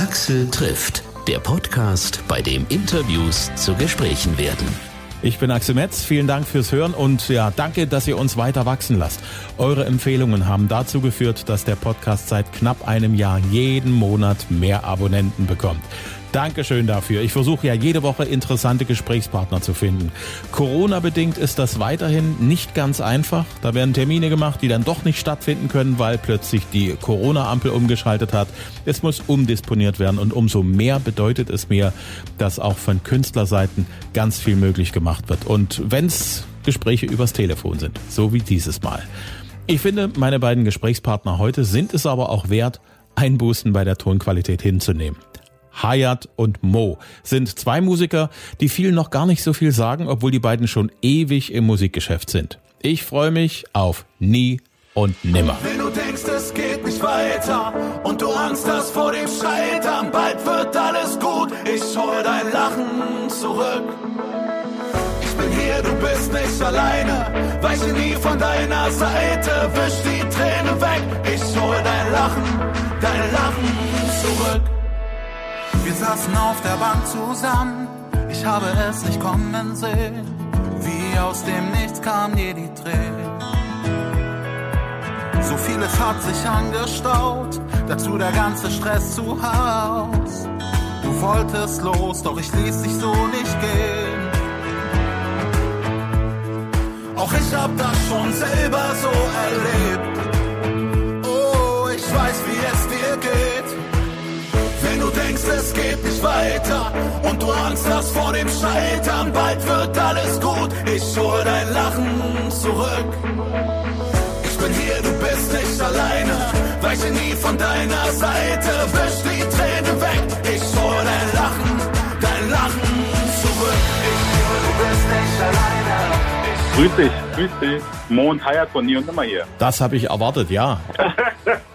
Axel trifft, der Podcast, bei dem Interviews zu Gesprächen werden. Ich bin Axel Metz, vielen Dank fürs Hören und ja, danke, dass ihr uns weiter wachsen lasst. Eure Empfehlungen haben dazu geführt, dass der Podcast seit knapp einem Jahr jeden Monat mehr Abonnenten bekommt. Dankeschön dafür. Ich versuche ja jede Woche interessante Gesprächspartner zu finden. Corona-bedingt ist das weiterhin nicht ganz einfach. Da werden Termine gemacht, die dann doch nicht stattfinden können, weil plötzlich die Corona-Ampel umgeschaltet hat. Es muss umdisponiert werden und umso mehr bedeutet es mir, dass auch von Künstlerseiten ganz viel möglich gemacht wird. Und wenn es Gespräche übers Telefon sind, so wie dieses Mal. Ich finde, meine beiden Gesprächspartner heute sind es aber auch wert, Einbußen bei der Tonqualität hinzunehmen. Hayat und Mo sind zwei Musiker, die vielen noch gar nicht so viel sagen, obwohl die beiden schon ewig im Musikgeschäft sind. Ich freue mich auf Nie und Nimmer. Wenn du denkst, es geht nicht weiter und du Angst hast vor dem Scheitern, bald wird alles gut, ich hol dein Lachen zurück. Ich bin hier, du bist nicht alleine, weiche nie von deiner Seite, wisch die Tränen weg, ich hol dein Lachen, dein Lachen zurück. Wir saßen auf der Bank zusammen, ich habe es nicht kommen sehen. Wie aus dem Nichts kam dir die Tränen. So vieles hat sich angestaut, dazu der ganze Stress zu Haus. Du wolltest los, doch ich ließ dich so nicht gehen. Auch ich hab das schon selber so erlebt. Oh, ich weiß, wie es dir geht. Denkst, es geht nicht weiter und du Angst hast vor dem Scheitern, bald wird alles gut. Ich hol dein Lachen zurück. Ich bin hier, du bist nicht alleine. Weiche nie von deiner Seite, wisch die Tränen weg. Ich hol dein Lachen, dein Lachen zurück. Ich hol, du bist nicht alleine. Grüß dich, grüß dich. Mo und Hayat von Nie und Nimmer hier. Das habe ich erwartet, ja.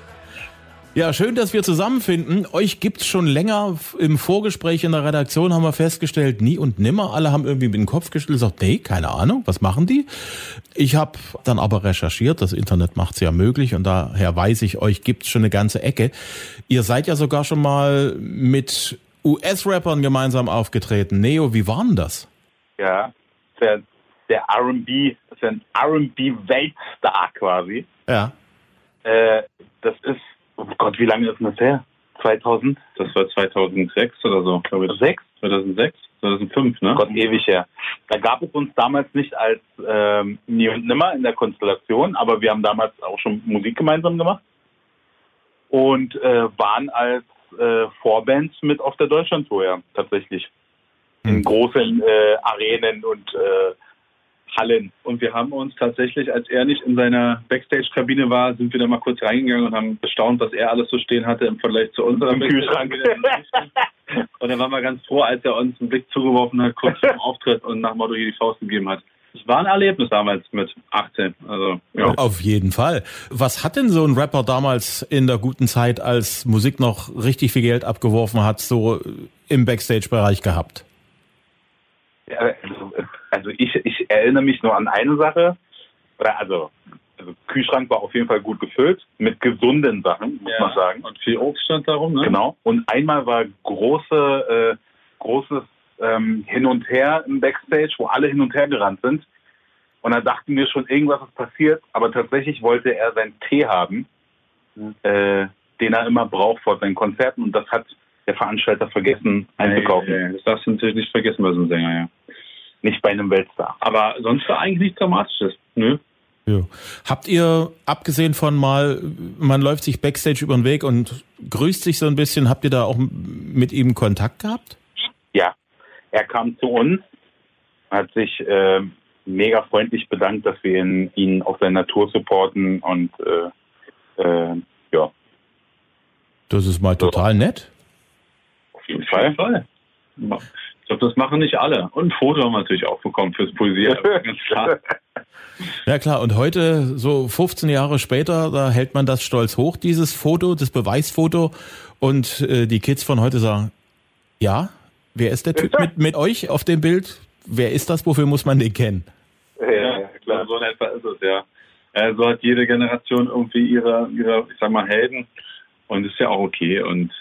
Ja, schön, dass wir zusammenfinden. Euch gibt's schon länger. Im Vorgespräch in der Redaktion haben wir festgestellt, nie und nimmer. Alle haben irgendwie mit dem Kopf geschüttelt und gesagt, nee, keine Ahnung, was machen die? Ich habe dann aber recherchiert, das Internet macht's ja möglich und daher weiß ich, euch gibt's schon eine ganze Ecke. Ihr seid ja sogar schon mal mit US-Rappern gemeinsam aufgetreten. Neo, wie war denn das? Ja, der, der R&B, das ist ein R&B-Weltstar quasi. Ja. Äh, das ist, oh Gott, wie lange ist denn das her? 2000? Das war 2006 oder so, glaube ich. 6? 2006? 2005, ne? Gott, ewig her. Da gab es uns damals nicht als ähm, Nie und Nimmer in der Konstellation, aber wir haben damals auch schon Musik gemeinsam gemacht und äh, waren als äh, Vorband mit auf der Deutschlandtour, ja, tatsächlich. In Hm. großen äh, Arenen und äh, Hallen. Und wir haben uns tatsächlich, als er nicht in seiner Backstage-Kabine war, sind wir da mal kurz reingegangen und haben bestaunt, was er alles so stehen hatte im Vergleich zu unserer Im Kühlschrank. Und dann waren wir ganz froh, als er uns einen Blick zugeworfen hat, kurz vor dem Auftritt und nach dem Motto hier die Faust gegeben hat. Es war ein Erlebnis damals mit 18. Also, ja. Auf jeden Fall. Was hat denn so ein Rapper damals in der guten Zeit, als Musik noch richtig viel Geld abgeworfen hat, so im Backstage-Bereich gehabt? Ja, ich, erinnere mich nur an eine Sache. Oder also, also Kühlschrank war auf jeden Fall gut gefüllt mit gesunden Sachen, muss man sagen. Und viel Obst stand darum, ne? Genau. Und einmal war große, äh, großes ähm, Hin und Her im Backstage, wo alle hin und her gerannt sind. Und da dachten wir schon, irgendwas ist passiert. Aber tatsächlich wollte er seinen Tee haben, äh, den er immer braucht vor seinen Konzerten. Und das hat der Veranstalter vergessen einzukaufen. Nee, nee, das darfst du natürlich nicht vergessen bei so einem Sänger, ja. Nicht bei einem Weltstar. Aber sonst war eigentlich nichts Dramatisches. Nö. Ja. Habt ihr, abgesehen von mal, man läuft sich Backstage über den Weg und grüßt sich so ein bisschen, habt ihr da auch mit ihm Kontakt gehabt? Ja, er kam zu uns, hat sich äh, mega freundlich bedankt, dass wir ihn, ihn auf seiner Tour supporten und äh, äh, ja, Das ist mal total nett. auf jeden Auf Fall. jeden Fall. Ich glaube, das machen nicht alle. Und ein Foto haben wir natürlich auch bekommen fürs klar. Ja klar, und heute, so 15 Jahre später, da hält man das stolz hoch, dieses Foto, das Beweisfoto. Und äh, die Kids von heute sagen, ja, wer ist der Typ mit, mit euch auf dem Bild? Wer ist das? Wofür muss man den kennen? Ja, klar, so in etwa ist es, ja. Äh, so hat jede Generation irgendwie ihre, ihre, ich sag mal, Helden. Und ist ja auch okay. Und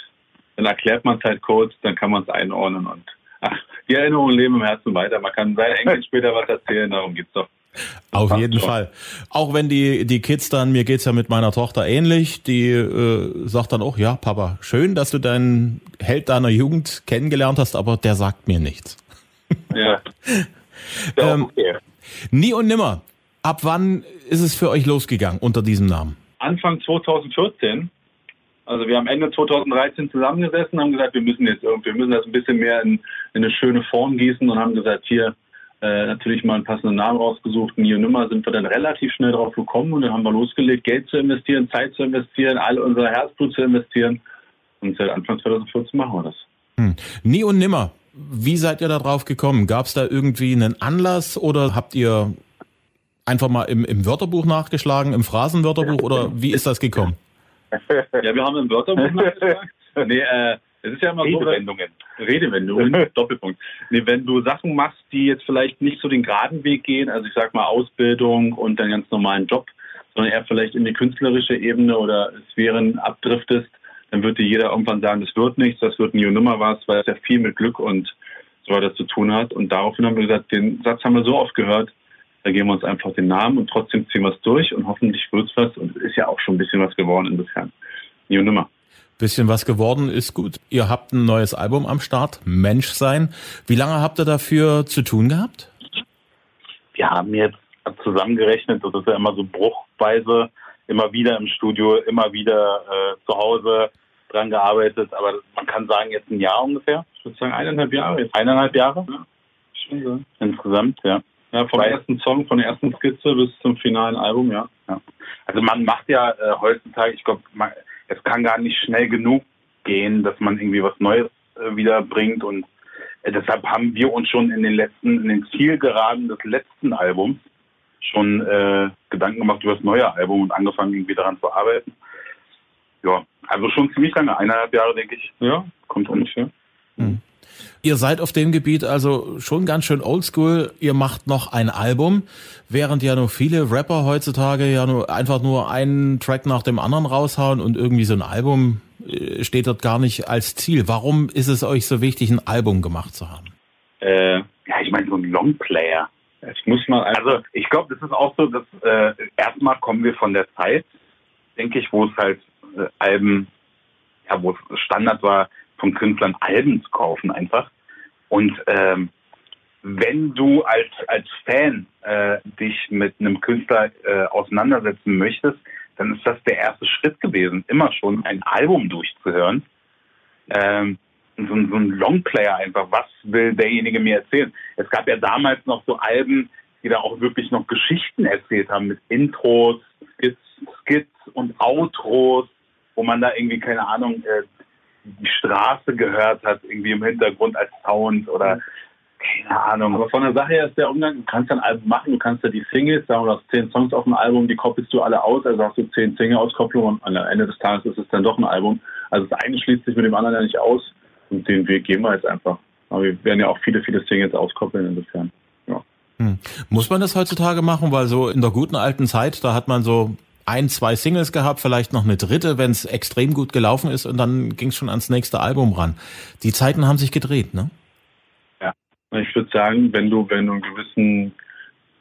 dann erklärt man es halt kurz, dann kann man es einordnen und ach, die Erinnerungen leben im Herzen weiter. Man kann seinen Enkeln später was erzählen, darum geht's doch. Auf jeden schon. Fall. Auch wenn die, die Kids dann, mir geht's ja mit meiner Tochter ähnlich, die äh, sagt dann auch, ja, Papa, schön, dass du deinen Held deiner Jugend kennengelernt hast, aber der sagt mir nichts. Ja. ja ähm, okay. Nie und nimmer. Ab wann ist es für euch losgegangen unter diesem Namen? Anfang 2014. Also wir haben Ende 2013 zusammengesessen, haben gesagt, wir müssen jetzt irgendwie, wir müssen das ein bisschen mehr in, in eine schöne Form gießen und haben gesagt, hier, äh, natürlich mal einen passenden Namen rausgesucht. Nie und nimmer sind wir dann relativ schnell drauf gekommen und dann haben wir losgelegt, Geld zu investieren, Zeit zu investieren, all unser Herzblut zu investieren. Und seit Anfang 2014 machen wir das. Hm. Nie und nimmer. Wie seid ihr da drauf gekommen? Gab es da irgendwie einen Anlass oder habt ihr einfach mal im, im Wörterbuch nachgeschlagen, im Phrasenwörterbuch oder wie ist das gekommen? Ja, wir haben im Wörterbuch nachgeschlagen. Nee, äh, es ist ja immer Redewendungen. so. Redewendungen. Doppelpunkt. Nee, wenn du Sachen machst, die jetzt vielleicht nicht so den geraden Weg gehen, also ich sag mal Ausbildung und deinen ganz normalen Job, sondern eher vielleicht in die künstlerische Ebene oder Sphären abdriftest, dann wird dir jeder irgendwann sagen, das wird nichts, das wird nie und nimmer was, weil es ja viel mit Glück und so weiter zu tun hat. Und daraufhin haben wir gesagt, den Satz haben wir so oft gehört, da geben wir uns einfach den Namen und trotzdem ziehen wir es durch und hoffentlich wird es was und es ist ja auch schon ein bisschen was geworden insofern. Nie und nimmer. Bisschen was geworden ist gut. Ihr habt ein neues Album am Start, Menschsein. Wie lange habt ihr dafür zu tun gehabt? Wir haben jetzt zusammengerechnet, das ist ja immer so bruchweise, immer wieder im Studio, immer wieder äh, zu Hause dran gearbeitet, aber man kann sagen, jetzt ein Jahr ungefähr. Ich würde sagen eineinhalb Jahre. Jetzt. Eineinhalb Jahre? So. Insgesamt, ja. Ja, vom Weil, ersten Song, von der ersten Skizze bis zum finalen Album, ja. ja. Also man macht ja äh, heutzutage, ich glaube, es kann gar nicht schnell genug gehen, dass man irgendwie was Neues äh, wieder bringt und äh, deshalb haben wir uns schon in den letzten, in den Zielgeraden des letzten Albums schon äh, Gedanken gemacht über das neue Album und angefangen irgendwie daran zu arbeiten. Ja, also schon ziemlich lange, eineinhalb Jahre denke ich. Ja, kommt ungefähr. Mhm. Ihr seid auf dem Gebiet also schon ganz schön oldschool. Ihr macht noch ein Album, während ja nur viele Rapper heutzutage ja nur einfach nur einen Track nach dem anderen raushauen und irgendwie so ein Album äh, steht dort gar nicht als Ziel. Warum ist es euch so wichtig, ein Album gemacht zu haben? Äh, ja, ich meine so ein Longplayer. Ich muss mal also ich glaube, das ist auch so, dass äh, erstmal kommen wir von der Zeit, denke ich, wo es halt äh, Alben, ja, wo es Standard war, von Künstlern Alben zu kaufen einfach. Und ähm, wenn du als, als Fan äh, dich mit einem Künstler äh, auseinandersetzen möchtest, dann ist das der erste Schritt gewesen, immer schon ein Album durchzuhören. Ähm, so, so ein Longplayer einfach, was will derjenige mir erzählen? Es gab ja damals noch so Alben, die da auch wirklich noch Geschichten erzählt haben mit Intros, Skits, Skits und Outros, wo man da irgendwie, keine Ahnung, äh, die Straße gehört hat, irgendwie im Hintergrund als Sound oder keine Ahnung. Aber von der Sache her ist der Umgang, du kannst ein Album machen, du kannst ja die Singles, sagen wir, du hast zehn Songs auf dem Album, die koppelst du alle aus, also hast du zehn Single-Auskopplungen und am Ende des Tages ist es dann doch ein Album. Also das eine schließt sich mit dem anderen ja nicht aus und den Weg gehen wir jetzt einfach. Aber wir werden ja auch viele, viele Singles auskoppeln insofern. Ja. Hm. Muss man das heutzutage machen, weil so in der guten alten Zeit, da hat man so ein, zwei Singles gehabt, vielleicht noch eine dritte, wenn es extrem gut gelaufen ist und dann ging es schon ans nächste Album ran. Die Zeiten haben sich gedreht, ne? Ja, ich würde sagen, wenn du, wenn du einen gewissen,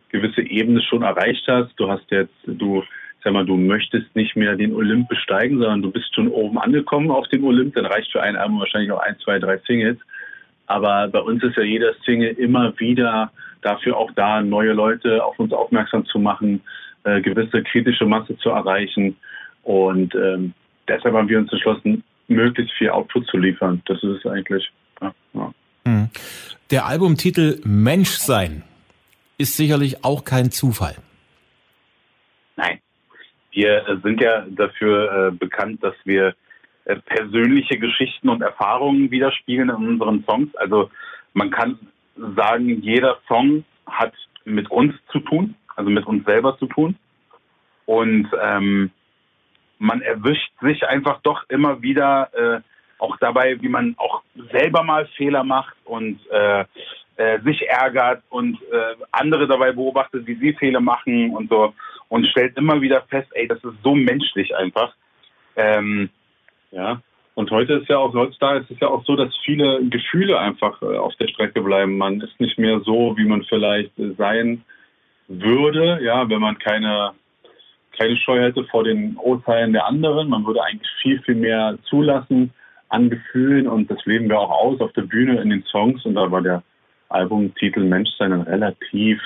gewisse Ebene schon erreicht hast, du hast jetzt, du, sag mal, du möchtest nicht mehr den Olymp besteigen, sondern du bist schon oben angekommen auf dem Olymp, dann reicht für ein Album wahrscheinlich auch ein, zwei, drei Singles. Aber bei uns ist ja jeder Single immer wieder dafür auch da, neue Leute auf uns aufmerksam zu machen, äh, gewisse kritische Masse zu erreichen. Und ähm, deshalb haben wir uns entschlossen, möglichst viel Output zu liefern. Das ist es eigentlich. Ja, ja. Hm. Der Albumtitel Menschsein ist sicherlich auch kein Zufall. Nein. Wir sind ja dafür äh, bekannt, dass wir äh, persönliche Geschichten und Erfahrungen widerspiegeln in unseren Songs. Also man kann sagen, jeder Song hat mit uns zu tun also mit uns selber zu tun. Und ähm, man erwischt sich einfach doch immer wieder äh, auch dabei, wie man auch selber mal Fehler macht und äh, äh, sich ärgert und äh, andere dabei beobachtet, wie sie Fehler machen und so und stellt immer wieder fest, ey, das ist so menschlich einfach. Ähm, ja. Und heute ist ja auch, heutzutage ist es ja auch so, dass viele Gefühle einfach äh, auf der Strecke bleiben. Man ist nicht mehr so, wie man vielleicht äh, sein würde, ja, wenn man keine, keine Scheu hätte vor den Urteilen der anderen. Man würde eigentlich viel, viel mehr zulassen an Gefühlen und das leben wir auch aus auf der Bühne in den Songs und da war der Albumtitel Menschsein dann relativ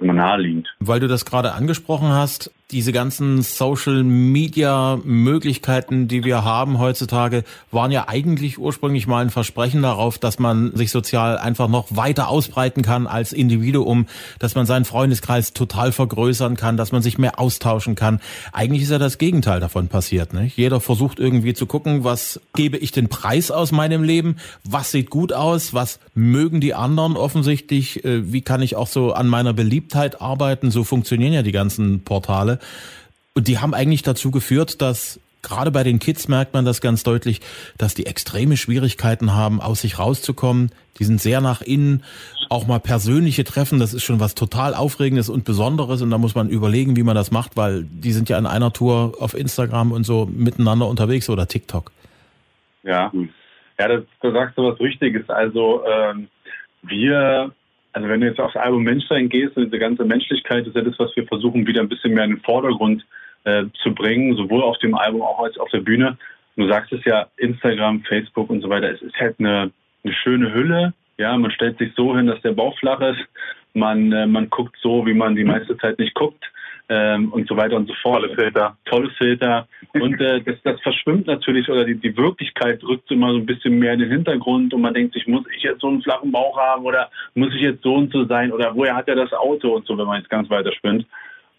naheliegend. Weil du das gerade angesprochen hast, diese ganzen Social Media Möglichkeiten, die wir haben heutzutage, waren ja eigentlich ursprünglich mal ein Versprechen darauf, dass man sich sozial einfach noch weiter ausbreiten kann als Individuum, dass man seinen Freundeskreis total vergrößern kann, dass man sich mehr austauschen kann. Eigentlich ist ja das Gegenteil davon passiert. Nicht? Jeder versucht irgendwie zu gucken, was gebe ich den Preis aus meinem Leben, was sieht gut aus, was mögen die anderen offensichtlich, äh, wie kann ich auch so an meiner Beliebtheit arbeiten. So funktionieren ja die ganzen Portale. Und die haben eigentlich dazu geführt, dass gerade bei den Kids merkt man das ganz deutlich, dass die extreme Schwierigkeiten haben, aus sich rauszukommen. Die sind sehr nach innen. Auch mal persönliche Treffen, das ist schon was total Aufregendes und Besonderes. Und da muss man überlegen, wie man das macht, weil die sind ja in einer Tour auf Instagram und so miteinander unterwegs oder TikTok. Ja, ja, das, da sagst du was Richtiges. Also ähm, wir also wenn du jetzt aufs Album Menschsein gehst und diese ganze Menschlichkeit ist ja das, was wir versuchen, wieder ein bisschen mehr in den Vordergrund äh, zu bringen, sowohl auf dem Album auch als auf der Bühne. Du sagst es ja, Instagram, Facebook und so weiter, es ist halt eine, eine schöne Hülle. Ja, man stellt sich so hin, dass der Bauch flach ist. Man, äh, man guckt so, wie man die meiste Zeit nicht guckt ähm, und so weiter und so fort. Tolle Filter. Tolle Filter. Und äh, das, das verschwimmt natürlich oder die, die Wirklichkeit rückt immer so ein bisschen mehr in den Hintergrund und man denkt sich, muss ich jetzt so einen flachen Bauch haben oder muss ich jetzt so und so sein oder woher hat er das Auto und so, wenn man jetzt ganz weiter spinnt.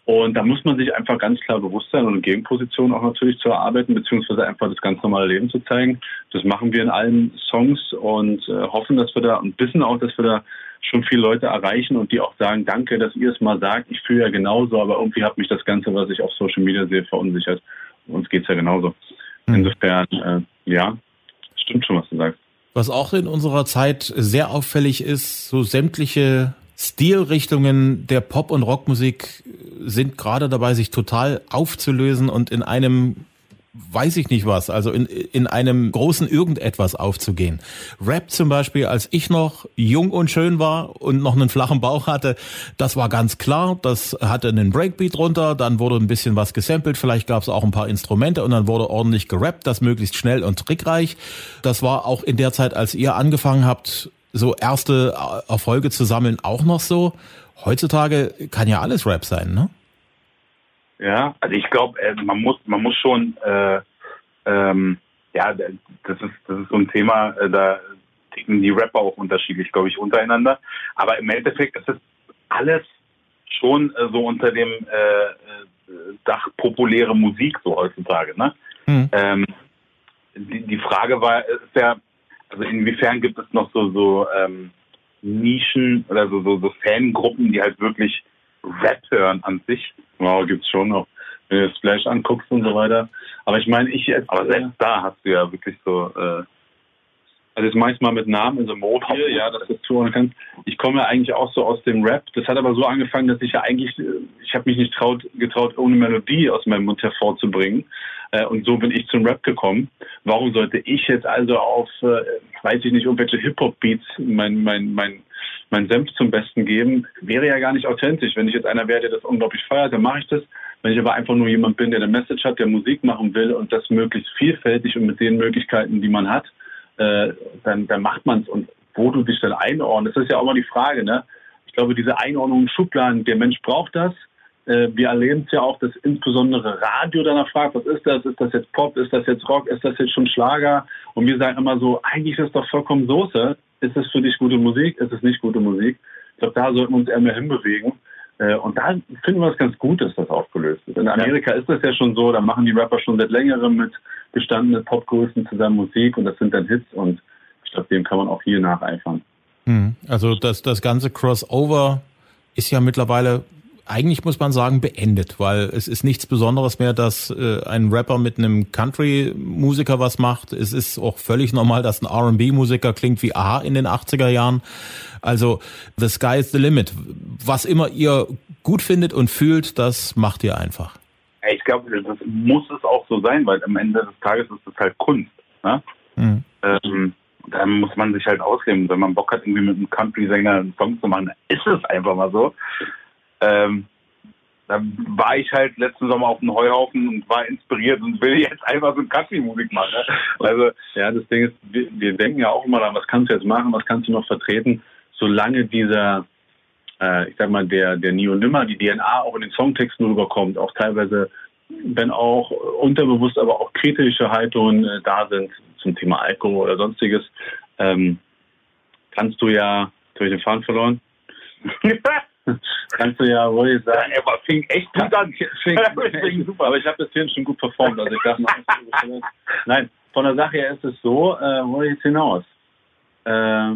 Und da muss man sich einfach ganz klar bewusst sein und eine Gegenposition auch natürlich zu erarbeiten, beziehungsweise einfach das ganz normale Leben zu zeigen. Das machen wir in allen Songs und äh, hoffen, dass wir da und wissen auch, dass wir da schon viele Leute erreichen und die auch sagen, danke, dass ihr es mal sagt. Ich fühle ja genauso, aber irgendwie hat mich das Ganze, was ich auf Social Media sehe, verunsichert. Uns geht es ja genauso. Mhm. Insofern, äh, ja, stimmt schon, was du sagst. Was auch in unserer Zeit sehr auffällig ist, so sämtliche Stilrichtungen der Pop- und Rockmusik sind gerade dabei, sich total aufzulösen und in einem weiß ich nicht was, also in, in einem großen Irgendetwas aufzugehen. Rap zum Beispiel, als ich noch jung und schön war und noch einen flachen Bauch hatte, das war ganz klar, das hatte einen Breakbeat runter, dann wurde ein bisschen was gesampelt, vielleicht gab es auch ein paar Instrumente und dann wurde ordentlich gerappt, das möglichst schnell und trickreich. Das war auch in der Zeit, als ihr angefangen habt, so erste Erfolge zu sammeln, auch noch so. Heutzutage kann ja alles Rap sein, ne? Ja, also ich glaube, äh, man muss, man muss schon, äh, ähm, ja, das ist, das ist so ein Thema, äh, da ticken die Rapper auch unterschiedlich, glaube ich, untereinander. Aber im Endeffekt ist es alles schon äh, so unter dem äh, Dach populäre Musik so heutzutage. Ne? Mhm. Ähm, die, die Frage war, ist ja, also inwiefern gibt es noch so so ähm, Nischen oder so, so, so Fangruppen, die halt wirklich Rap hören an sich. Wow, gibt's schon noch. Wenn du das Flash anguckst und so weiter. Aber ich meine, ich jetzt. Aber selbst da hast du ja wirklich so. Äh, also jetzt manchmal mit Namen in so Mobile, ja, dass du das zuhören kannst. Ich komme ja eigentlich auch so aus dem Rap. Das hat aber so angefangen, dass ich ja eigentlich, äh, ich habe mich nicht traut, getraut, ohne Melodie aus meinem Mund hervorzubringen. Äh, und so bin ich zum Rap gekommen. Warum sollte ich jetzt also auf, äh, weiß ich nicht, irgendwelche Hip-Hop-Beats mein, mein, mein mein Senf zum Besten geben, wäre ja gar nicht authentisch. Wenn ich jetzt einer wäre, der das unglaublich feiert, dann mache ich das. Wenn ich aber einfach nur jemand bin, der eine Message hat, der Musik machen will und das möglichst vielfältig und mit den Möglichkeiten, die man hat, äh, dann, dann macht man es. Und wo du dich dann einordnest, das ist ja auch mal die Frage. Ne? Ich glaube, diese Einordnung in Schubladen, der Mensch braucht das. Äh, wir erleben es ja auch, dass insbesondere Radio danach fragt, was ist das? Ist das jetzt Pop? Ist das jetzt Rock? Ist das jetzt schon Schlager? Und wir sagen immer so, eigentlich ist das doch vollkommen Soße. Ist es für dich gute Musik? Ist es nicht gute Musik? Ich glaube, da sollten wir uns eher mehr hinbewegen. Äh, und da finden wir es ganz gut, dass das aufgelöst ist. In Amerika ist das ja schon so, da machen die Rapper schon seit längerem mit gestandenen Popgrößen zusammen Musik und das sind dann Hits und ich glaube, dem kann man auch hier nacheifern. Hm. Also das, das ganze Crossover ist ja mittlerweile eigentlich muss man sagen beendet, weil es ist nichts Besonderes mehr, dass äh, ein Rapper mit einem Country-Musiker was macht. Es ist auch völlig normal, dass ein R&B-Musiker klingt wie A in den 80er Jahren. Also the sky is the limit. Was immer ihr gut findet und fühlt, das macht ihr einfach. Ich glaube, das muss es auch so sein, weil am Ende des Tages ist es halt Kunst. Ne? Mhm. Ähm, da muss man sich halt ausleben. Wenn man Bock hat, irgendwie mit einem Country-Sänger einen Song zu machen, ist es einfach mal so. Ähm, da war ich halt letzten Sommer auf dem Heuhaufen und war inspiriert und will jetzt einfach so Country-Musik machen. Ne? Also, ja, das Ding ist, wir, wir, denken ja auch immer daran, was kannst du jetzt machen, was kannst du noch vertreten, solange dieser, äh, ich sag mal, der, der Neo Nimmer, die DNA auch in den Songtexten rüberkommt, auch teilweise, wenn auch unterbewusst, aber auch kritische Haltungen äh, da sind zum Thema Alkohol oder sonstiges, ähm, kannst du ja, durch den Faden verloren? Kannst du ja wohl sagen. Ja, aber fing echt gut an. Fing, fing super. Aber ich habe das hier schon gut performt. Also ich dachte, nein, von der Sache her ist es so, äh, wo ich jetzt hinaus? Äh,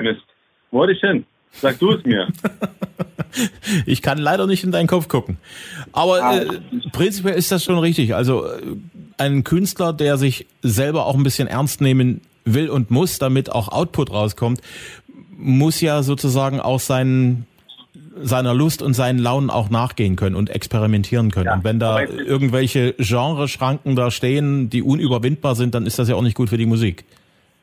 Mist. Wo wollte ich hin? Sag du es mir. ich kann leider nicht in deinen Kopf gucken. Aber ah. äh, prinzipiell ist das schon richtig. Also äh, ein Künstler, der sich selber auch ein bisschen ernst nehmen will und muss, damit auch Output rauskommt, muss ja sozusagen auch seinen seiner Lust und seinen Launen auch nachgehen können und experimentieren können. Ja, und wenn da irgendwelche Genreschranken da stehen, die unüberwindbar sind, dann ist das ja auch nicht gut für die Musik.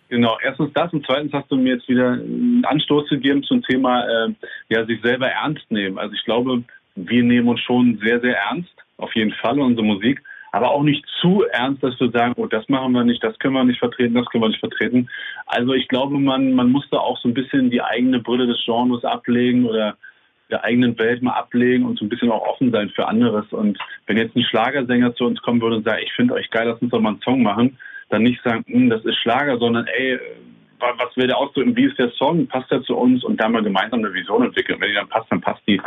Genau, erstens das und zweitens hast du mir jetzt wieder einen Anstoß gegeben zum Thema, äh, ja, sich selber ernst nehmen. Also ich glaube, wir nehmen uns schon sehr, sehr ernst, auf jeden Fall unsere Musik aber auch nicht zu ernst, dass wir sagen, oh, das machen wir nicht, das können wir nicht vertreten, das können wir nicht vertreten. Also ich glaube, man, man muss da auch so ein bisschen die eigene Brille des Genres ablegen oder der eigenen Welt mal ablegen und so ein bisschen auch offen sein für anderes. Und wenn jetzt ein Schlagersänger zu uns kommen würde und sagt, ich finde euch geil, lass uns doch mal einen Song machen, dann nicht sagen, hm, das ist Schlager, sondern ey, was will der ausdrücken, wie ist der Song, passt der zu uns und da mal gemeinsam eine Vision entwickeln. Wenn die dann passt, dann passt die.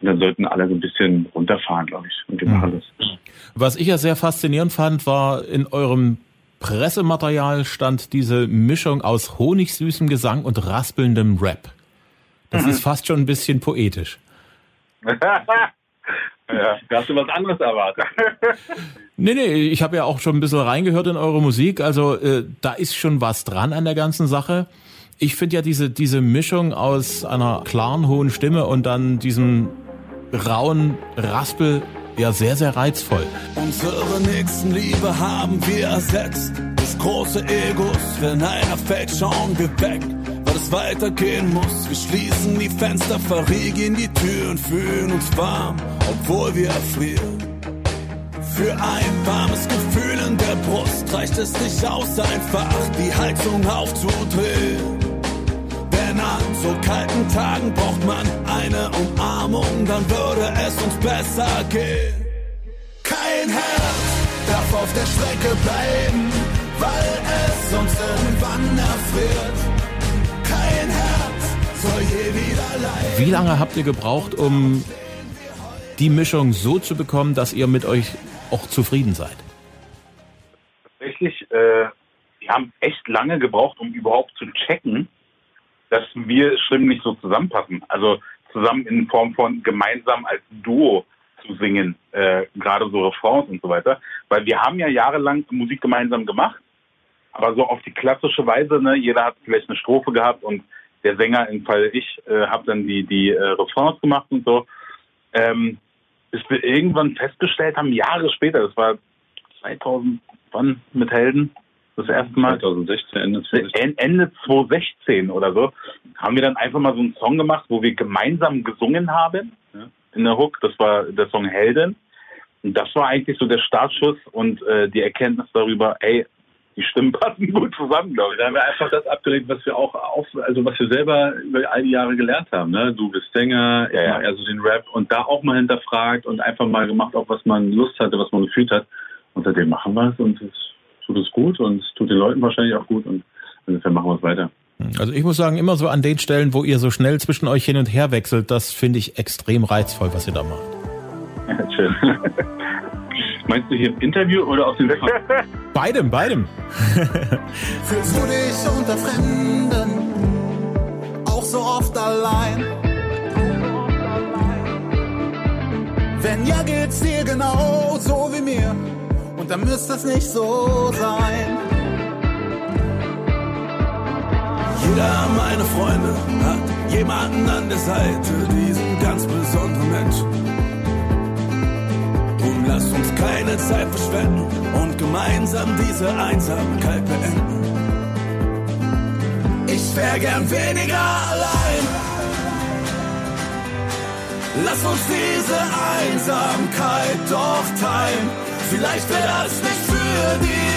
Und dann sollten alle so ein bisschen runterfahren, glaube ich. Und mhm. machen das. Was ich ja sehr faszinierend fand, war in eurem Pressematerial stand diese Mischung aus honigsüßem Gesang und raspelndem Rap. Das mhm. ist fast schon ein bisschen poetisch. Ja, hast du was anderes erwartet? nee, nee, ich habe ja auch schon ein bisschen reingehört in eure Musik. Also äh, da ist schon was dran an der ganzen Sache. Ich finde ja diese, diese Mischung aus einer klaren, hohen Stimme und dann diesem rauen Raspel ja sehr, sehr reizvoll. Unsere nächsten Liebe haben wir ersetzt. Das große Egos, wenn einer fällt, schauen wir weg, weitergehen muss. Wir schließen die Fenster, verriegeln die Türen, fühlen uns warm, obwohl wir erfrieren. Für ein warmes Gefühl in der Brust reicht es nicht aus, einfach die Heizung aufzudrehen. Denn an so kalten Tagen braucht man eine Umarmung, dann würde es uns besser gehen. Kein Herz darf auf der Strecke bleiben, weil es uns irgendwann erfriert. Wie lange habt ihr gebraucht, um die Mischung so zu bekommen, dass ihr mit euch auch zufrieden seid? Tatsächlich, äh, wir haben echt lange gebraucht, um überhaupt zu checken, dass wir stimmlich so zusammenpassen. Also zusammen in Form von gemeinsam als Duo zu singen, äh, gerade so Refrains und so weiter. Weil wir haben ja jahrelang Musik gemeinsam gemacht, aber so auf die klassische Weise, ne, jeder hat vielleicht eine Strophe gehabt und der Sänger, im Fall ich, äh, habe dann die, die äh, Refrains gemacht und so. Ähm, bis wir irgendwann festgestellt haben, Jahre später, das war 2000, wann mit Helden? das erste Mal. 2016, Ende 2016. Ende 2016 oder so, haben wir dann einfach mal so einen Song gemacht, wo wir gemeinsam gesungen haben ja, in der Hook. Das war der Song Helden. Und das war eigentlich so der Startschuss und äh, die Erkenntnis darüber, ey, die Stimmen passen gut zusammen, glaube ich. Da haben wir einfach das abgelegt, was wir auch auf, also was wir selber über all die Jahre gelernt haben. Ne? Du bist Sänger, ja, ja. also den Rap und da auch mal hinterfragt und einfach mal gemacht, auch was man Lust hatte, was man gefühlt hat. Und seitdem machen wir es und es tut es gut und es tut den Leuten wahrscheinlich auch gut und insofern machen wir es weiter. Also ich muss sagen, immer so an den Stellen, wo ihr so schnell zwischen euch hin und her wechselt, das finde ich extrem reizvoll, was ihr da macht. Ja, schön. Meinst du hier im Interview oder aus dem Wecker? beidem, beidem. Fühlst du dich unter Fremden auch so oft allein? Wenn ja, geht's dir genau so wie mir und dann müsste es nicht so sein. Jeder meiner Freunde hat jemanden an der Seite, diesen ganz besonderen Menschen. Lass uns keine Zeit verschwenden und gemeinsam diese Einsamkeit beenden. Ich wär gern weniger allein. Lass uns diese Einsamkeit doch teilen. Vielleicht wäre das nicht für die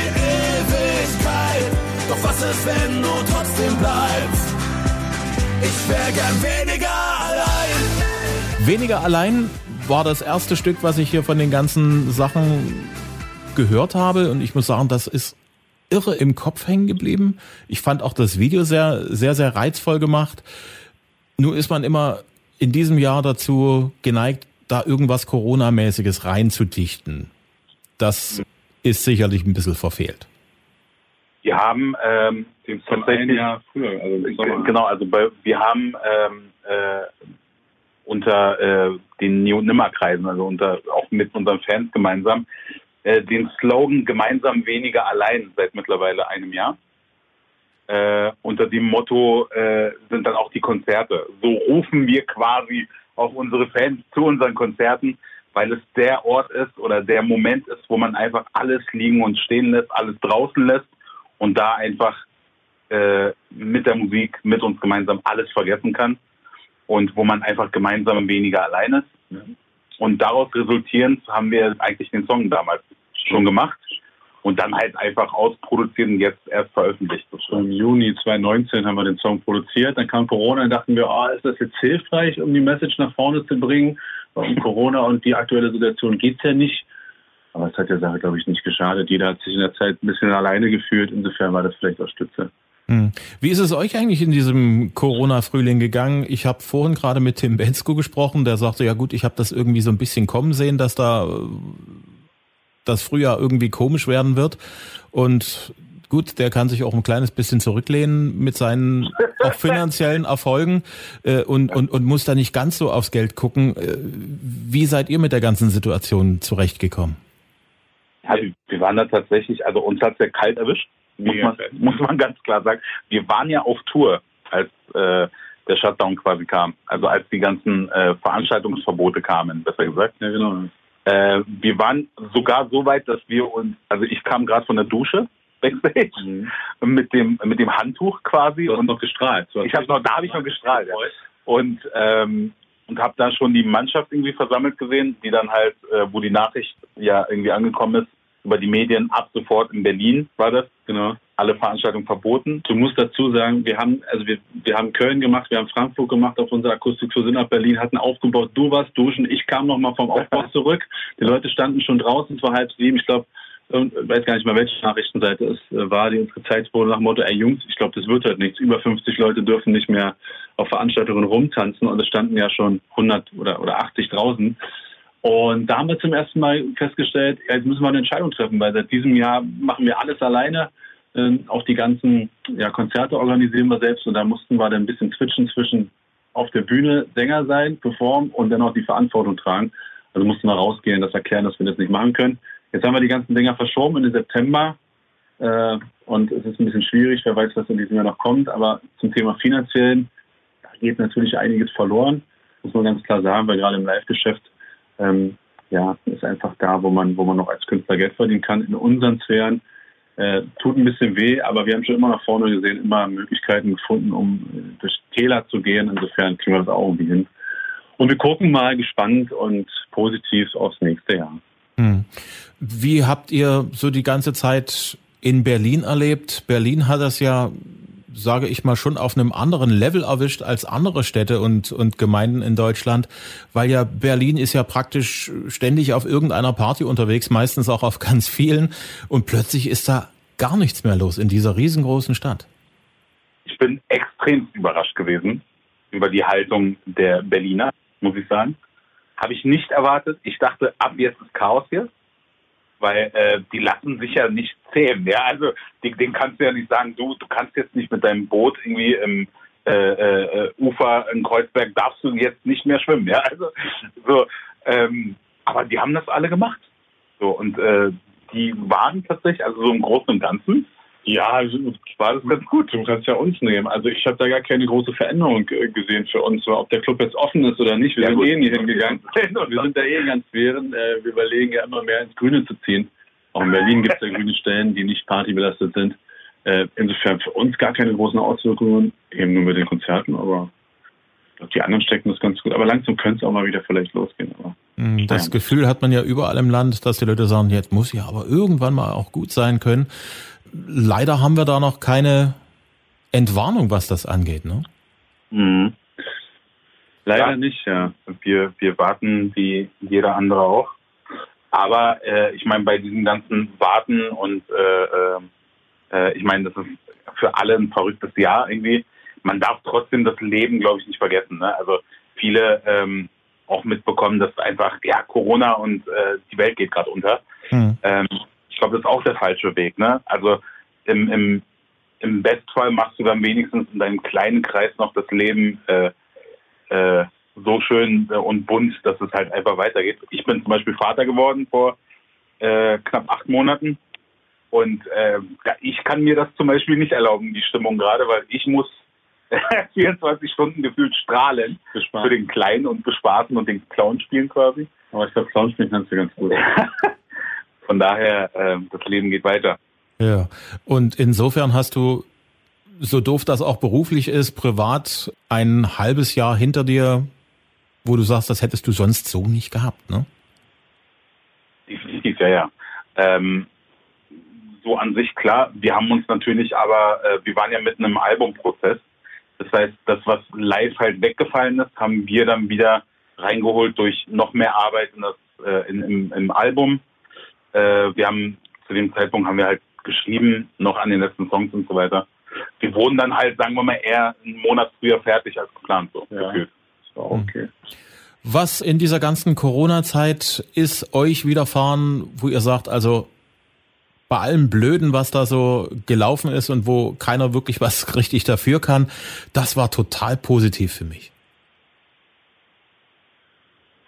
Ewigkeit. Doch was ist, wenn du trotzdem bleibst? Ich wär gern weniger allein. Weniger allein war das erste Stück, was ich hier von den ganzen Sachen gehört habe. Und ich muss sagen, das ist irre im Kopf hängen geblieben. Ich fand auch das Video sehr, sehr, sehr reizvoll gemacht. Nur ist man immer in diesem Jahr dazu geneigt, da irgendwas Corona-mäßiges reinzudichten. Das ist sicherlich ein bisschen verfehlt. Wir haben ähm, Den Song ein Jahr früher, also Sommer. genau, also bei, wir haben ähm, äh, unter äh, den und Nimmerkreisen, also unter auch mit unseren Fans gemeinsam, äh, den Slogan gemeinsam weniger allein seit mittlerweile einem Jahr. Äh, unter dem Motto äh, sind dann auch die Konzerte. So rufen wir quasi auch unsere Fans zu unseren Konzerten, weil es der Ort ist oder der Moment ist, wo man einfach alles liegen und stehen lässt, alles draußen lässt und da einfach äh, mit der Musik, mit uns gemeinsam alles vergessen kann und wo man einfach gemeinsam weniger allein ist. Und daraus resultierend haben wir eigentlich den Song damals schon gemacht und dann halt einfach ausproduziert und jetzt erst veröffentlicht. Im Juni 2019 haben wir den Song produziert. Dann kam Corona und dachten wir, ah, ist das jetzt hilfreich, um die Message nach vorne zu bringen? Weil um Corona und die aktuelle Situation geht's ja nicht. Aber es hat der Sache, glaube ich, nicht geschadet. Jeder hat sich in der Zeit ein bisschen alleine gefühlt. Insofern war das vielleicht auch Stütze. Hm. Wie ist es euch eigentlich in diesem Corona-Frühling gegangen? Ich habe vorhin gerade mit Tim Bensko gesprochen, der sagte, ja gut, ich habe das irgendwie so ein bisschen kommen sehen, dass da das Frühjahr irgendwie komisch werden wird. Und gut, der kann sich auch ein kleines bisschen zurücklehnen mit seinen auch finanziellen Erfolgen äh, und, und, und muss da nicht ganz so aufs Geld gucken. Äh, wie seid ihr mit der ganzen Situation zurechtgekommen? Ja, wir- wir waren da tatsächlich, also uns hat's ja kalt erwischt, muss man, muss man ganz klar sagen. Wir waren ja auf Tour, als äh, der Shutdown quasi kam. Also als die ganzen äh, Veranstaltungsverbote kamen, besser gesagt. Ja, genau. Äh, wir waren sogar so weit, dass wir uns, also ich kam gerade von der Dusche backstage mit dem mit dem Handtuch quasi Mhm. Du hast und noch gestrahlt. Ich habe noch, da habe ich noch gestrahlt. Ja. Und ähm, und habe da schon die Mannschaft irgendwie versammelt gesehen, die dann halt, äh, wo die Nachricht ja irgendwie angekommen ist über die Medien ab sofort in Berlin war das Genau. alle Veranstaltungen verboten. Du musst dazu sagen, wir haben, also wir, wir haben Köln gemacht, wir haben Frankfurt gemacht auf unserer Akustiktour, sind nach Berlin, hatten aufgebaut, du warst duschen, ich kam nochmal vom Aufbau zurück. Die Leute standen schon draußen, es war halb sieben, ich glaube, ich weiß gar nicht mal, welche Nachrichtenseite es äh, war, die uns gezeigt wurde nach dem Motto, ey Jungs, ich glaube, das wird halt nichts. Über 50 Leute dürfen nicht mehr auf Veranstaltungen rumtanzen und es standen ja schon 100 oder, oder 80 draußen. Und da haben wir zum ersten Mal festgestellt, jetzt müssen wir eine Entscheidung treffen, weil seit diesem Jahr machen wir alles alleine. Ähm, auch die ganzen ja, Konzerte organisieren wir selbst und da mussten wir dann ein bisschen switchen zwischen auf der Bühne Sänger sein, performen und dann auch die Verantwortung tragen. Also mussten wir rausgehen, das erklären, dass wir das nicht machen können. Jetzt haben wir die ganzen Dinger verschoben in den September äh, und es ist ein bisschen schwierig, wer weiß, was in diesem Jahr noch kommt, aber zum Thema finanziellen, da geht natürlich einiges verloren, muss man ganz klar sagen, weil gerade im Live-Geschäft ähm, ja, ist einfach da, wo man, wo man noch als Künstler Geld verdienen kann. In unseren Sphären äh, tut ein bisschen weh, aber wir haben schon immer nach vorne gesehen, immer Möglichkeiten gefunden, um äh, durch Täler zu gehen. Insofern kriegen wir das auch irgendwie hin. Und wir gucken mal gespannt und positiv aufs nächste Jahr. Hm. Wie habt ihr so die ganze Zeit in Berlin erlebt? Berlin hat das ja, sage ich mal, schon auf einem anderen Level erwischt als andere Städte und, und Gemeinden in Deutschland, weil ja Berlin ist ja praktisch ständig auf irgendeiner Party unterwegs, meistens auch auf ganz vielen und plötzlich ist da gar nichts mehr los in dieser riesengroßen Stadt. Ich bin extrem überrascht gewesen über die Haltung der Berliner, muss ich sagen. Habe ich nicht erwartet. Ich dachte, ab jetzt ist Chaos hier, weil äh, die lassen sich ja nicht zähmen. Ja, also die, denen kannst du ja nicht sagen, du, du kannst jetzt nicht mit deinem Boot irgendwie im äh, äh, Ufer in Kreuzberg darfst du jetzt nicht mehr schwimmen. Ja, also so. Ähm, aber die haben das alle gemacht. So und äh, die waren tatsächlich, also so im Großen und Ganzen, Ja, also war das ganz gut. Du kannst ja uns nehmen. Also ich habe da gar keine große Veränderung äh, gesehen für uns, ob der Club jetzt offen ist oder nicht. Wir ja, sind gut. eh nie hingegangen. wir sind da eh ganz während. Äh, wir überlegen ja immer mehr ins Grüne zu ziehen. Auch in Berlin gibt es ja grüne Stellen, die nicht partybelastet sind. Äh, insofern für uns gar keine großen Auswirkungen, eben nur mit den Konzerten, aber die anderen stecken das ganz gut. Aber langsam könnte es auch mal wieder vielleicht losgehen. Aber, hm, das ja. Gefühl hat man ja überall im Land, dass die Leute sagen, jetzt muss ja aber irgendwann mal auch gut sein können. Leider haben wir da noch keine Entwarnung, was das angeht, ne? Mhm. Leider ja. nicht, ja. Wir, wir warten wie jeder andere auch. Aber äh, ich meine, bei diesem ganzen Warten und äh, äh, äh ich meine, das ist für alle ein verrücktes Jahr irgendwie. Man darf trotzdem das Leben, glaube ich, nicht vergessen. Ne? Also viele ähm, auch mitbekommen, dass einfach ja Corona und äh, die Welt geht gerade unter. Mhm. Ähm, ich glaube, das ist auch der falsche Weg. Ne? Also im, im, im Bestfall machst du dann wenigstens in deinem kleinen Kreis noch das Leben äh, äh, so schön und bunt, dass es halt einfach weitergeht. Ich bin zum Beispiel Vater geworden vor äh, knapp acht Monaten. Und äh, ich kann mir das zum Beispiel nicht erlauben, die Stimmung gerade, weil ich muss 24 Stunden gefühlt strahlen Bespaß. für den Kleinen und bespaßen und den Clown spielen quasi. Aber ich glaube, Clown spielen kannst du ganz gut. Von daher, äh, das Leben geht weiter. Ja, und insofern hast du, so doof das auch beruflich ist, privat ein halbes Jahr hinter dir, wo du sagst, das hättest du sonst so nicht gehabt, ne? Definitiv, ja, ja. Ähm, so an sich klar. Wir haben uns natürlich aber, äh, wir waren ja mitten im Albumprozess. Das heißt, das, was live halt weggefallen ist, haben wir dann wieder reingeholt durch noch mehr Arbeit in das, äh, in, im, im Album. Äh, wir haben zu dem Zeitpunkt haben wir halt geschrieben, noch an den letzten Songs und so weiter. Wir wurden dann halt, sagen wir mal, eher einen Monat früher fertig als geplant, so ja. gefühlt. So, okay. Was in dieser ganzen Corona-Zeit ist euch widerfahren, wo ihr sagt, also bei allem Blöden, was da so gelaufen ist und wo keiner wirklich was richtig dafür kann, das war total positiv für mich.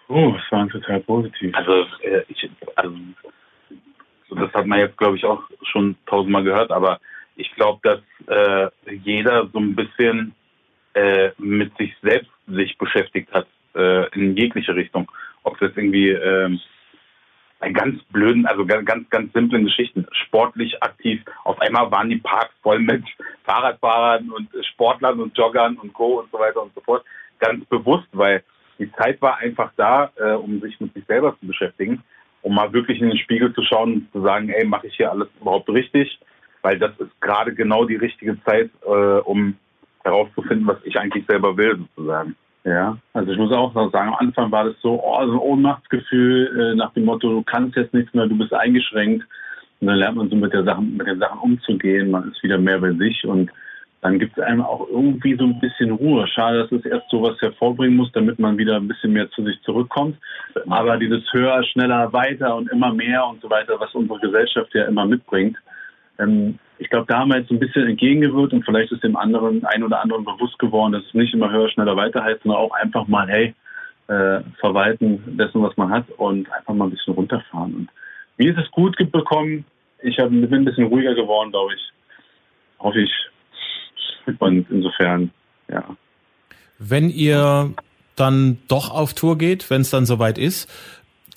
Oh, es war total positiv. Also, äh, ich, also das hat man jetzt, glaube ich, auch schon tausendmal gehört, aber ich glaube, dass äh, jeder so ein bisschen äh, mit sich selbst sich beschäftigt hat, äh, in jegliche Richtung. Ob jetzt irgendwie äh, ganz blöden, also ganz, ganz simplen Geschichten, sportlich aktiv. Auf einmal waren die Parks voll mit Fahrradfahrern und Sportlern und Joggern und Co. und so weiter und so fort. Ganz bewusst, weil die Zeit war einfach da, äh, um sich mit sich selber zu beschäftigen um mal wirklich in den Spiegel zu schauen und zu sagen, ey, mache ich hier alles überhaupt richtig? Weil das ist gerade genau die richtige Zeit, äh, um herauszufinden, was ich eigentlich selber will, sozusagen. Ja, also ich muss auch sagen, am Anfang war das so, oh, so ein Ohnmachtsgefühl äh, nach dem Motto, du kannst jetzt nichts mehr, du bist eingeschränkt. Und dann lernt man so mit der Sachen, mit den Sachen umzugehen, man ist wieder mehr bei sich und dann gibt es einem auch irgendwie so ein bisschen Ruhe. Schade, dass es erst sowas hervorbringen muss, damit man wieder ein bisschen mehr zu sich zurückkommt. Aber dieses höher, schneller, weiter und immer mehr und so weiter, was unsere Gesellschaft ja immer mitbringt, ähm, ich glaube, da haben wir jetzt ein bisschen entgegengewirkt und vielleicht ist dem anderen, ein oder anderen bewusst geworden, dass es nicht immer höher, schneller, weiter heißt, sondern auch einfach mal, hey, äh, verwalten dessen, was man hat und einfach mal ein bisschen runterfahren. Und mir ist es gut bekommen. Ich hab, bin ein bisschen ruhiger geworden, glaube ich. Hoffe ich, und insofern, ja. Wenn ihr dann doch auf Tour geht, wenn es dann soweit ist,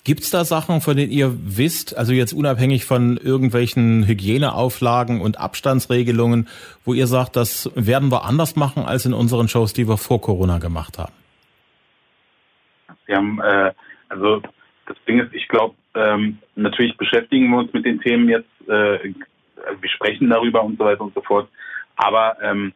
Gibt's da Sachen, von denen ihr wisst, also jetzt unabhängig von irgendwelchen Hygieneauflagen und Abstandsregelungen, wo ihr sagt, das werden wir anders machen als in unseren Shows, die wir vor Corona gemacht haben? Wir haben, äh, also das Ding ist, ich glaube, ähm, natürlich beschäftigen wir uns mit den Themen jetzt, äh, wir sprechen darüber und so weiter und so fort. Aber ähm,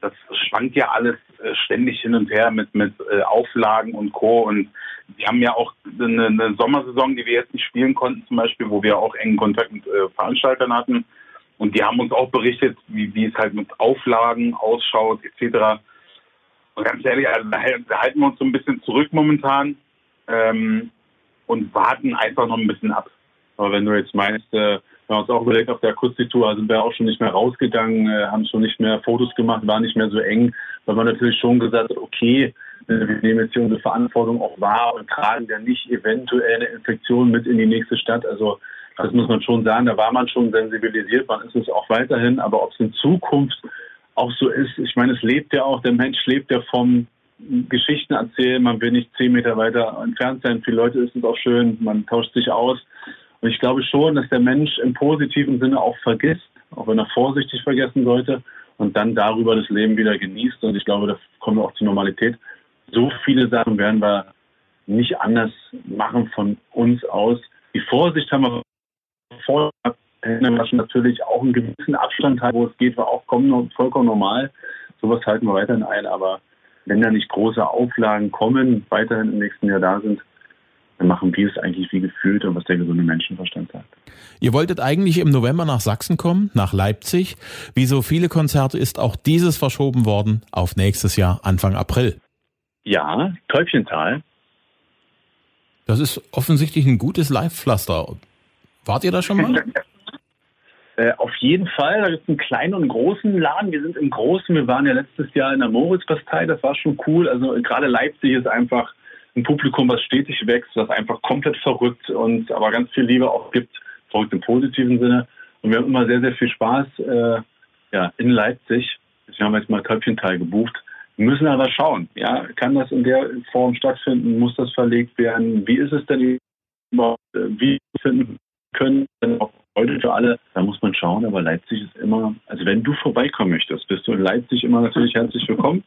das schwankt ja alles äh, ständig hin und her mit, mit äh, Auflagen und Co. Und wir haben ja auch eine, eine, Sommersaison, die wir jetzt nicht spielen konnten, zum Beispiel, wo wir auch engen Kontakt mit äh, Veranstaltern hatten. Und die haben uns auch berichtet, wie, wie es halt mit Auflagen ausschaut, etc. Und ganz ehrlich, also da, halten wir uns so ein bisschen zurück momentan ähm, und warten einfach noch ein bisschen ab. Aber wenn du jetzt meinst, äh, wir haben uns auch überlegt, auf der Akustiktour sind wir auch schon nicht mehr rausgegangen, äh, haben schon nicht mehr Fotos gemacht, war nicht mehr so eng, weil man natürlich schon gesagt hat, okay, äh, wir nehmen jetzt hier unsere Verantwortung auch wahr und tragen ja nicht eventuell eine Infektion mit in die nächste Stadt. Also Das muss man schon sagen. Da war man schon sensibilisiert, man ist es auch weiterhin. Aber ob es in Zukunft auch so ist, ich meine, es lebt ja auch, der Mensch lebt ja vom Geschichten erzählen, man will nicht zehn Meter weiter entfernt sein. Für Leute ist es auch schön, man tauscht sich aus. Und ich glaube schon, dass der Mensch im positiven Sinne auch vergisst, auch wenn er vorsichtig vergessen sollte und dann darüber das Leben wieder genießt. Und ich glaube, da kommen wir auch zur Normalität. So viele Sachen werden wir nicht anders machen von uns aus. Die Vorsicht haben wir vor Händewaschen natürlich auch einen gewissen Abstand halten, wo es geht, war auch vollkommen normal. Sowas halten wir weiterhin ein, aber wenn da nicht große Auflagen kommen, weiterhin im nächsten Jahr da sind, dann machen wir es eigentlich wie gefühlt und was der gesunde Menschenverstand sagt. Ihr wolltet eigentlich im November nach Sachsen kommen, nach Leipzig. Wie so viele Konzerte ist auch dieses verschoben worden auf nächstes Jahr, Anfang April. Ja, Täubchental. Das ist offensichtlich ein gutes Live-Pflaster. Wart ihr da schon mal? Äh, auf jeden Fall, da gibt es einen kleinen und einen großen Laden. Wir sind im Großen, wir waren ja letztes Jahr in der Moritzbastei, das war schon cool. Also gerade Leipzig ist einfach ein Publikum, was stetig wächst, was einfach komplett verrückt und aber ganz viel Liebe auch gibt, verrückt im positiven Sinne. Und wir haben immer sehr, sehr viel Spaß äh, ja, in Leipzig. Wir haben jetzt mal Köpfchenteil gebucht. Wir müssen aber schauen, ja, kann das in der Form stattfinden? Muss das verlegt werden? Wie ist es denn überhaupt? Äh, wie finden können denn auch heute für alle, da muss man schauen, aber Leipzig ist immer, also wenn du vorbeikommen möchtest, bist du in Leipzig immer natürlich herzlich willkommen.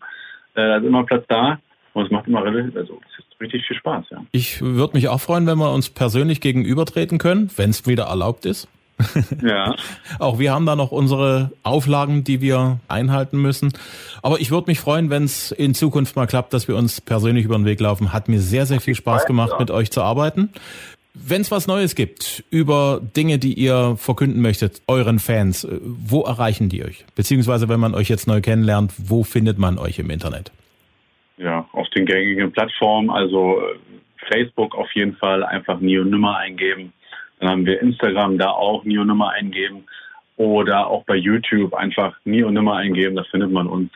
Äh, da ist immer Platz da und es macht immer also richtig viel Spaß, ja. Ich würde mich auch freuen, wenn wir uns persönlich gegenübertreten können, wenn es wieder erlaubt ist. Ja. Auch wir haben da noch unsere Auflagen, die wir einhalten müssen. Aber ich würde mich freuen, wenn es in Zukunft mal klappt, dass wir uns persönlich über den Weg laufen. Hat mir sehr, sehr viel Spaß gemacht, mit euch zu arbeiten. Wenn es was Neues gibt über Dinge, die ihr verkünden möchtet, euren Fans, wo erreichen die euch? Beziehungsweise, wenn man euch jetzt neu kennenlernt, wo findet man euch im Internet? Den gängigen Plattformen, also äh, Facebook auf jeden Fall einfach Nio Nummer eingeben. Dann haben wir Instagram, da auch Nio Nummer eingeben. Oder auch bei YouTube einfach Nio Nummer eingeben, da findet man uns.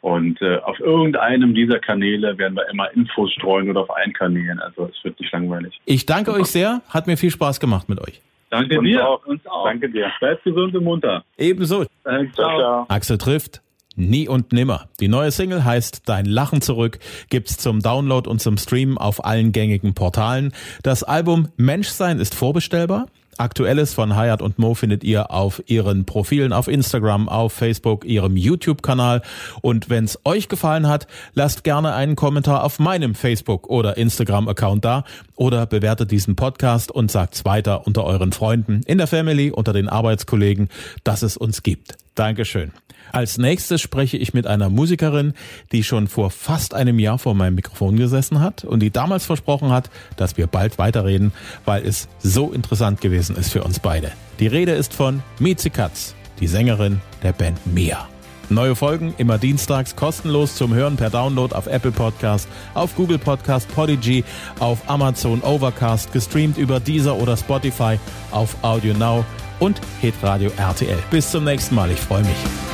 Und äh, auf irgendeinem dieser Kanäle werden wir immer Infos streuen oder auf allen Kanälen. Also es wird nicht langweilig. Ich danke euch sehr. Hat mir viel Spaß gemacht mit euch. Danke uns dir. Auch. Uns auch. Danke dir. Bleibt gesund und munter. Ebenso. Äh, ciao. ciao. Axel trifft. Nie und nimmer. Die neue Single heißt Dein Lachen zurück, gibt's zum Download und zum Streamen auf allen gängigen Portalen. Das Album Menschsein ist vorbestellbar. Aktuelles von Hayat und Mo findet ihr auf ihren Profilen auf Instagram, auf Facebook, ihrem YouTube-Kanal. Und wenn's euch gefallen hat, lasst gerne einen Kommentar auf meinem Facebook- oder Instagram-Account da oder bewertet diesen Podcast und sagt's weiter unter euren Freunden, in der Family, unter den Arbeitskollegen, dass es uns gibt. Dankeschön. Als nächstes spreche ich mit einer Musikerin, die schon vor fast einem Jahr vor meinem Mikrofon gesessen hat und die damals versprochen hat, dass wir bald weiterreden, weil es so interessant gewesen ist für uns beide. Die Rede ist von Miezi Katz, die Sängerin der Band Mia. Neue Folgen immer dienstags kostenlos zum Hören per Download auf Apple Podcast, auf Google Podcast, Podigy, auf Amazon Overcast, gestreamt über Deezer oder Spotify, auf Audio Now und Hitradio RTL. Bis zum nächsten Mal, ich freue mich.